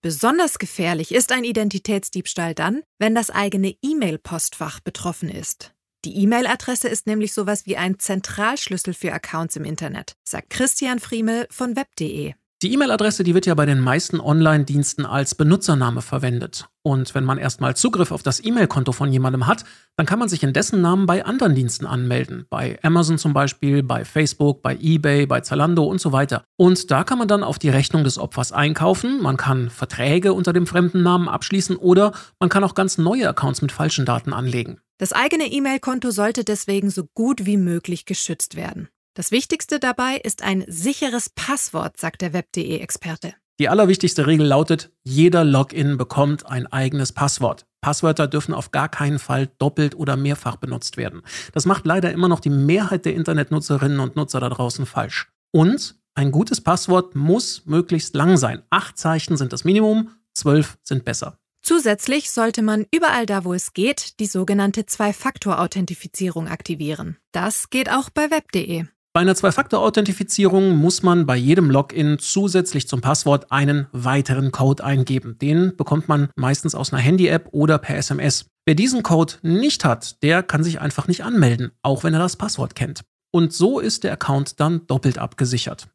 Besonders gefährlich ist ein Identitätsdiebstahl dann, wenn das eigene E-Mail-Postfach betroffen ist. Die E-Mail-Adresse ist nämlich sowas wie ein Zentralschlüssel für Accounts im Internet, sagt Christian Friemel von web.de. Die E-Mail-Adresse, die wird ja bei den meisten Online-Diensten als Benutzername verwendet. Und wenn man erstmal Zugriff auf das E-Mail-Konto von jemandem hat, dann kann man sich in dessen Namen bei anderen Diensten anmelden. Bei Amazon zum Beispiel, bei Facebook, bei eBay, bei Zalando und so weiter. Und da kann man dann auf die Rechnung des Opfers einkaufen, man kann Verträge unter dem fremden Namen abschließen oder man kann auch ganz neue Accounts mit falschen Daten anlegen. Das eigene E-Mail-Konto sollte deswegen so gut wie möglich geschützt werden. Das Wichtigste dabei ist ein sicheres Passwort, sagt der Web.de-Experte. Die allerwichtigste Regel lautet, jeder Login bekommt ein eigenes Passwort. Passwörter dürfen auf gar keinen Fall doppelt oder mehrfach benutzt werden. Das macht leider immer noch die Mehrheit der Internetnutzerinnen und Nutzer da draußen falsch. Und ein gutes Passwort muss möglichst lang sein. Acht Zeichen sind das Minimum, zwölf sind besser. Zusätzlich sollte man überall da, wo es geht, die sogenannte Zwei-Faktor-Authentifizierung aktivieren. Das geht auch bei web.de. Bei einer Zwei-Faktor-Authentifizierung muss man bei jedem Login zusätzlich zum Passwort einen weiteren Code eingeben. Den bekommt man meistens aus einer Handy-App oder per SMS. Wer diesen Code nicht hat, der kann sich einfach nicht anmelden, auch wenn er das Passwort kennt. Und so ist der Account dann doppelt abgesichert.